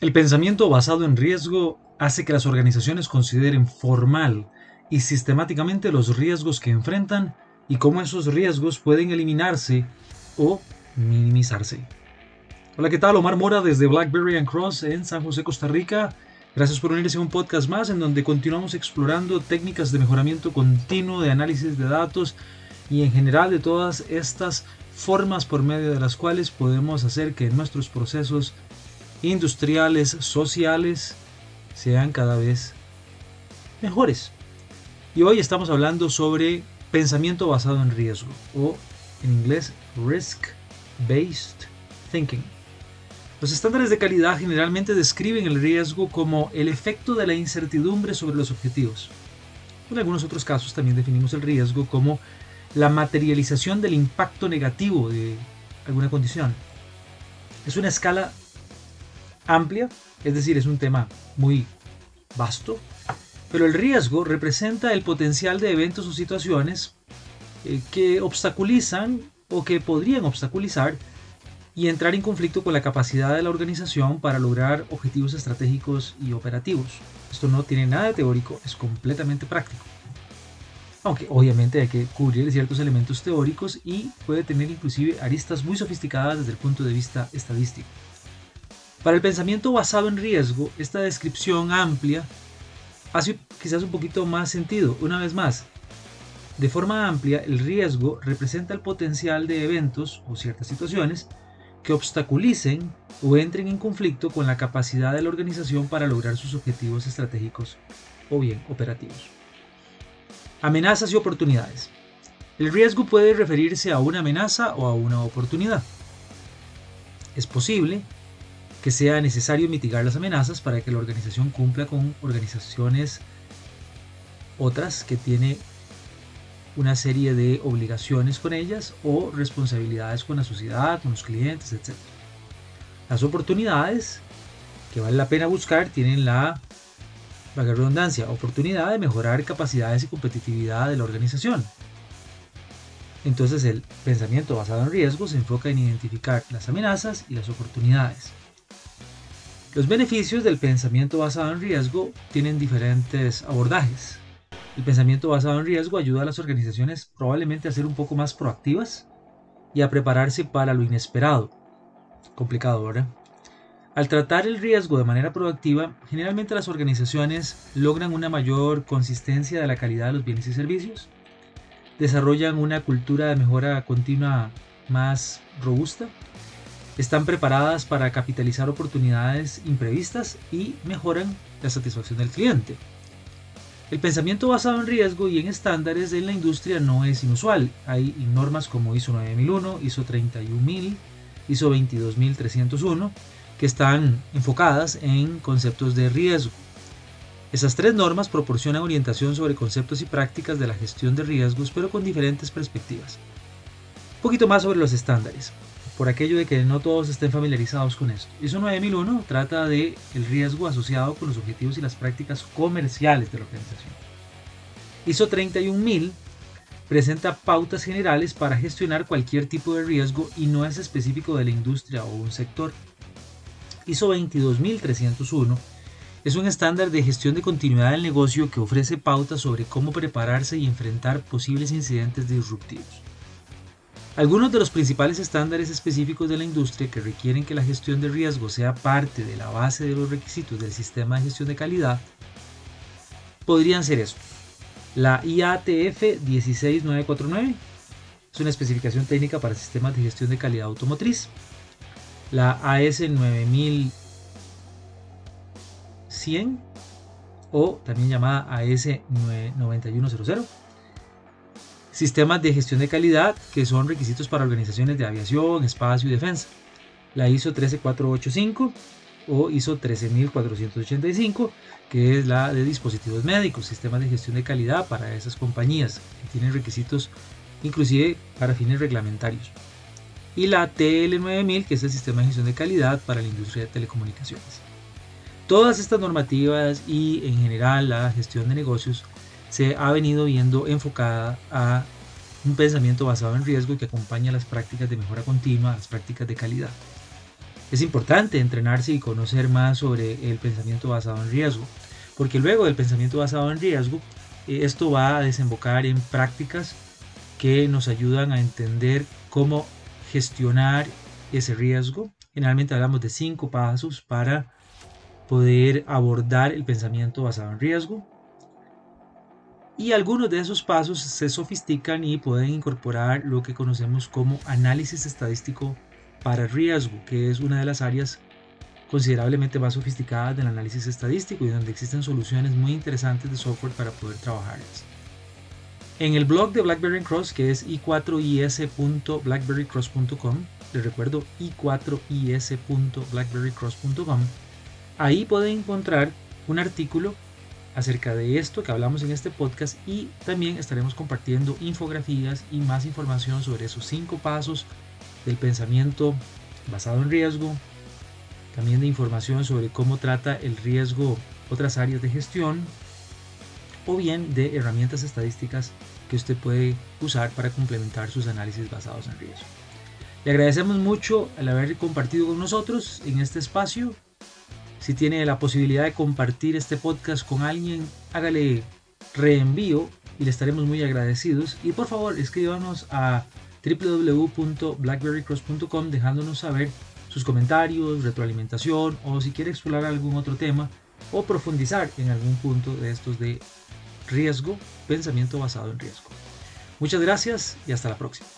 El pensamiento basado en riesgo hace que las organizaciones consideren formal y sistemáticamente los riesgos que enfrentan y cómo esos riesgos pueden eliminarse o minimizarse. Hola, ¿qué tal? Omar Mora desde Blackberry and Cross en San José, Costa Rica. Gracias por unirse a un podcast más en donde continuamos explorando técnicas de mejoramiento continuo, de análisis de datos y en general de todas estas formas por medio de las cuales podemos hacer que nuestros procesos industriales, sociales, sean cada vez mejores. Y hoy estamos hablando sobre pensamiento basado en riesgo o en inglés risk-based thinking. Los estándares de calidad generalmente describen el riesgo como el efecto de la incertidumbre sobre los objetivos. En algunos otros casos también definimos el riesgo como la materialización del impacto negativo de alguna condición. Es una escala amplia, es decir, es un tema muy vasto, pero el riesgo representa el potencial de eventos o situaciones eh, que obstaculizan o que podrían obstaculizar y entrar en conflicto con la capacidad de la organización para lograr objetivos estratégicos y operativos. Esto no tiene nada de teórico, es completamente práctico. Aunque obviamente hay que cubrir ciertos elementos teóricos y puede tener inclusive aristas muy sofisticadas desde el punto de vista estadístico. Para el pensamiento basado en riesgo, esta descripción amplia hace quizás un poquito más sentido. Una vez más, de forma amplia, el riesgo representa el potencial de eventos o ciertas situaciones que obstaculicen o entren en conflicto con la capacidad de la organización para lograr sus objetivos estratégicos o bien operativos. Amenazas y oportunidades. El riesgo puede referirse a una amenaza o a una oportunidad. Es posible que sea necesario mitigar las amenazas para que la organización cumpla con organizaciones otras que tiene una serie de obligaciones con ellas o responsabilidades con la sociedad, con los clientes, etc. Las oportunidades que vale la pena buscar tienen la, la redundancia, oportunidad de mejorar capacidades y competitividad de la organización. Entonces el pensamiento basado en riesgo se enfoca en identificar las amenazas y las oportunidades. Los beneficios del pensamiento basado en riesgo tienen diferentes abordajes. El pensamiento basado en riesgo ayuda a las organizaciones probablemente a ser un poco más proactivas y a prepararse para lo inesperado. Complicado, ¿verdad? Al tratar el riesgo de manera proactiva, generalmente las organizaciones logran una mayor consistencia de la calidad de los bienes y servicios, desarrollan una cultura de mejora continua más robusta están preparadas para capitalizar oportunidades imprevistas y mejoran la satisfacción del cliente. El pensamiento basado en riesgo y en estándares en la industria no es inusual. Hay normas como ISO 9001, ISO 31000, ISO 22301 que están enfocadas en conceptos de riesgo. Esas tres normas proporcionan orientación sobre conceptos y prácticas de la gestión de riesgos, pero con diferentes perspectivas. Un poquito más sobre los estándares por aquello de que no todos estén familiarizados con esto. ISO 9001 trata de el riesgo asociado con los objetivos y las prácticas comerciales de la organización. ISO 31000 presenta pautas generales para gestionar cualquier tipo de riesgo y no es específico de la industria o un sector. ISO 22301 es un estándar de gestión de continuidad del negocio que ofrece pautas sobre cómo prepararse y enfrentar posibles incidentes disruptivos. Algunos de los principales estándares específicos de la industria que requieren que la gestión de riesgo sea parte de la base de los requisitos del sistema de gestión de calidad podrían ser eso. La IATF 16949 es una especificación técnica para sistemas de gestión de calidad automotriz. La AS 9100 o también llamada AS 9100 sistemas de gestión de calidad que son requisitos para organizaciones de aviación, espacio y defensa. La ISO 13485 o ISO 13485, que es la de dispositivos médicos, sistemas de gestión de calidad para esas compañías que tienen requisitos inclusive para fines reglamentarios. Y la TL9000, que es el sistema de gestión de calidad para la industria de telecomunicaciones. Todas estas normativas y en general la gestión de negocios se ha venido viendo enfocada a un pensamiento basado en riesgo que acompaña las prácticas de mejora continua, las prácticas de calidad. Es importante entrenarse y conocer más sobre el pensamiento basado en riesgo, porque luego del pensamiento basado en riesgo, eh, esto va a desembocar en prácticas que nos ayudan a entender cómo gestionar ese riesgo. Generalmente hablamos de cinco pasos para poder abordar el pensamiento basado en riesgo. Y algunos de esos pasos se sofistican y pueden incorporar lo que conocemos como análisis estadístico para riesgo, que es una de las áreas considerablemente más sofisticadas del análisis estadístico y donde existen soluciones muy interesantes de software para poder trabajarlas. En el blog de BlackBerry Cross, que es i4is.blackberrycross.com, les recuerdo i4is.blackberrycross.com, ahí pueden encontrar un artículo acerca de esto que hablamos en este podcast y también estaremos compartiendo infografías y más información sobre esos cinco pasos del pensamiento basado en riesgo, también de información sobre cómo trata el riesgo otras áreas de gestión o bien de herramientas estadísticas que usted puede usar para complementar sus análisis basados en riesgo. Le agradecemos mucho el haber compartido con nosotros en este espacio. Si tiene la posibilidad de compartir este podcast con alguien, hágale reenvío y le estaremos muy agradecidos. Y por favor, escríbanos a www.blackberrycross.com dejándonos saber sus comentarios, retroalimentación o si quiere explorar algún otro tema o profundizar en algún punto de estos de riesgo, pensamiento basado en riesgo. Muchas gracias y hasta la próxima.